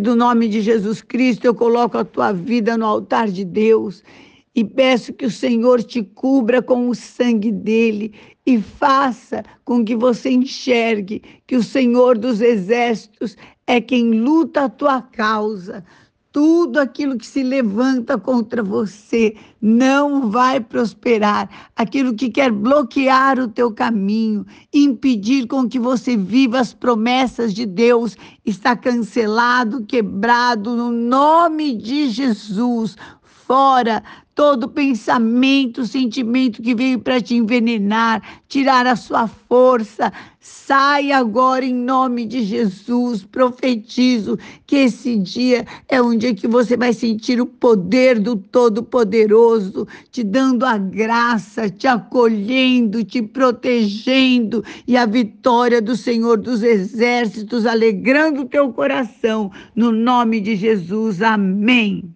do nome de Jesus Cristo, eu coloco a tua vida no altar de Deus e peço que o Senhor te cubra com o sangue dele e faça com que você enxergue que o Senhor dos exércitos é quem luta a tua causa. Tudo aquilo que se levanta contra você não vai prosperar. Aquilo que quer bloquear o teu caminho, impedir com que você viva as promessas de Deus, está cancelado, quebrado no nome de Jesus. Fora todo pensamento, sentimento que veio para te envenenar, tirar a sua força. Sai agora em nome de Jesus. Profetizo que esse dia é um dia que você vai sentir o poder do Todo-Poderoso, te dando a graça, te acolhendo, te protegendo e a vitória do Senhor dos Exércitos alegrando o teu coração. No nome de Jesus. Amém.